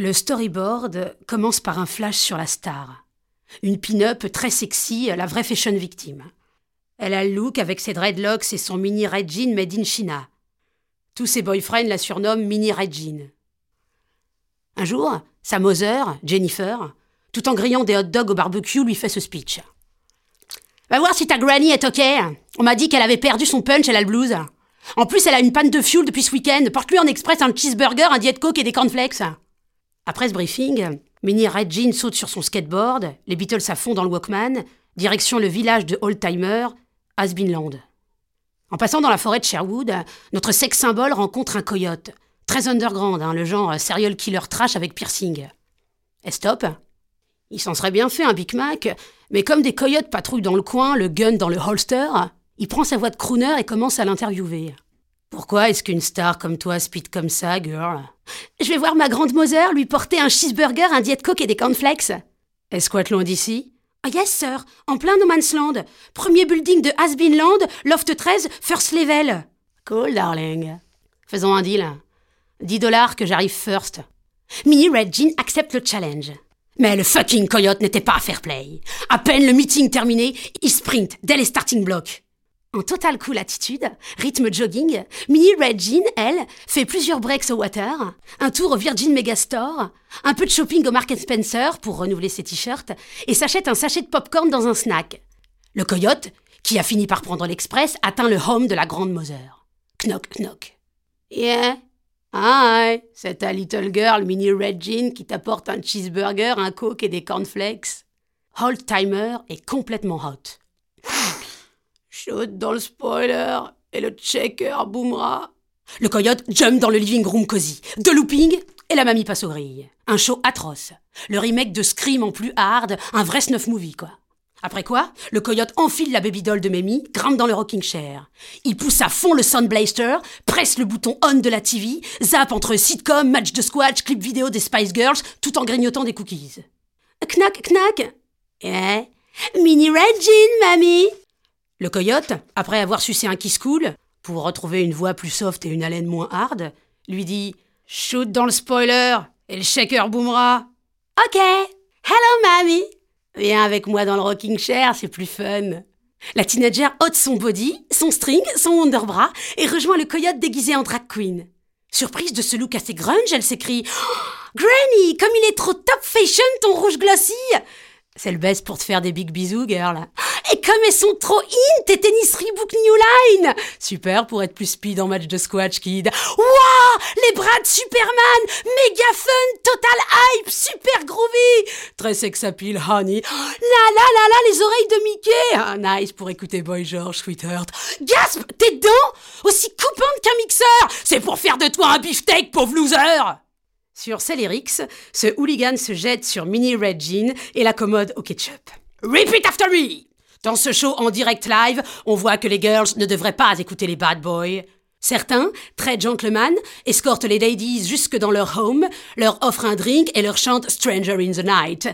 Le storyboard commence par un flash sur la star. Une pin-up très sexy, la vraie fashion victime. Elle a le look avec ses dreadlocks et son mini red jean made in China. Tous ses boyfriends la surnomment Mini Red Jean. Un jour, sa Mother, Jennifer, tout en grillant des hot dogs au barbecue, lui fait ce speech. Va voir si ta granny est ok. On m'a dit qu'elle avait perdu son punch, elle a le blues. En plus, elle a une panne de fuel depuis ce week-end. Porte-lui en express un cheeseburger, un diet coke et des cornflakes. Après ce briefing, Minnie Red Jean saute sur son skateboard, les Beatles à dans le Walkman, direction le village de Oldtimer, Asbinland. En passant dans la forêt de Sherwood, notre sex symbole rencontre un coyote. Très underground, hein, le genre serial killer trash avec piercing. Et stop. Il s'en serait bien fait un Big Mac, mais comme des coyotes patrouillent dans le coin, le gun dans le holster, il prend sa voix de crooner et commence à l'interviewer. Pourquoi est-ce qu'une star comme toi speed comme ça, girl? Je vais voir ma grande Mother lui porter un cheeseburger, un diet coke et des cornflakes. Est-ce loin d'ici? Oh yes, sir, en plein No Man's Land. Premier building de Hasbinland, loft 13, first level. Cool, darling. Faisons un deal. 10 dollars que j'arrive first. Minnie Red Jean accepte le challenge. Mais le fucking coyote n'était pas à fair play. À peine le meeting terminé, il sprint dès les starting blocks. En total cool attitude, rythme jogging, Minnie Red Jean, elle, fait plusieurs breaks au water, un tour au Virgin Megastore, un peu de shopping au Market Spencer pour renouveler ses t-shirts, et s'achète un sachet de popcorn dans un snack. Le coyote, qui a fini par prendre l'express, atteint le home de la grande Mother. Knock, knock. Yeah. Hi, c'est ta little girl, Minnie Red Jean, qui t'apporte un cheeseburger, un coke et des cornflakes. Hold Timer est complètement hot. Shoot dans le spoiler et le checker boomera. Le coyote jump dans le living room cosy. De looping et la mamie passe aux grilles. Un show atroce. Le remake de Scream en plus hard, un vrai snuff movie quoi. Après quoi, le coyote enfile la baby doll de Mamie, grimpe dans le rocking chair. Il pousse à fond le Sound Blaster, presse le bouton on de la TV, zappe entre sitcom, match de squash, clip vidéo des Spice Girls, tout en grignotant des cookies. Knack, knack Eh? Mini Red Jean, mamie le coyote, après avoir sucé un kiss cool, pour retrouver une voix plus soft et une haleine moins hard, lui dit Shoot dans le spoiler et le shaker boomera. Ok. Hello, mamie. Viens avec moi dans le rocking chair, c'est plus fun. La teenager ôte son body, son string, son underbras et rejoint le coyote déguisé en drag queen. Surprise de ce look assez grunge, elle s'écrie oh, Granny, comme il est trop top fashion ton rouge glossy C'est le best pour te faire des big bisous, girl. Et comme elles sont trop in, tes tennis Reebok New Line Super pour être plus speed en match de squash, kid. Waouh Les bras de Superman Méga fun Total hype Super groovy Très sex appeal, honey. La la la la Les oreilles de Mickey ah, Nice pour écouter Boy George, sweetheart. Gasp Tes dents Aussi coupantes qu'un mixeur C'est pour faire de toi un beefsteak, pauvre loser sur ces lyrics, ce hooligan se jette sur Mini Red Jean et l'accommode au ketchup. Repeat after me dans ce show en direct live, on voit que les girls ne devraient pas écouter les bad boys. Certains, très gentlemen, escortent les ladies jusque dans leur home, leur offrent un drink et leur chantent Stranger in the Night.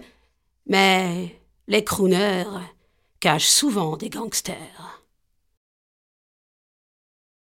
Mais les crooners cachent souvent des gangsters.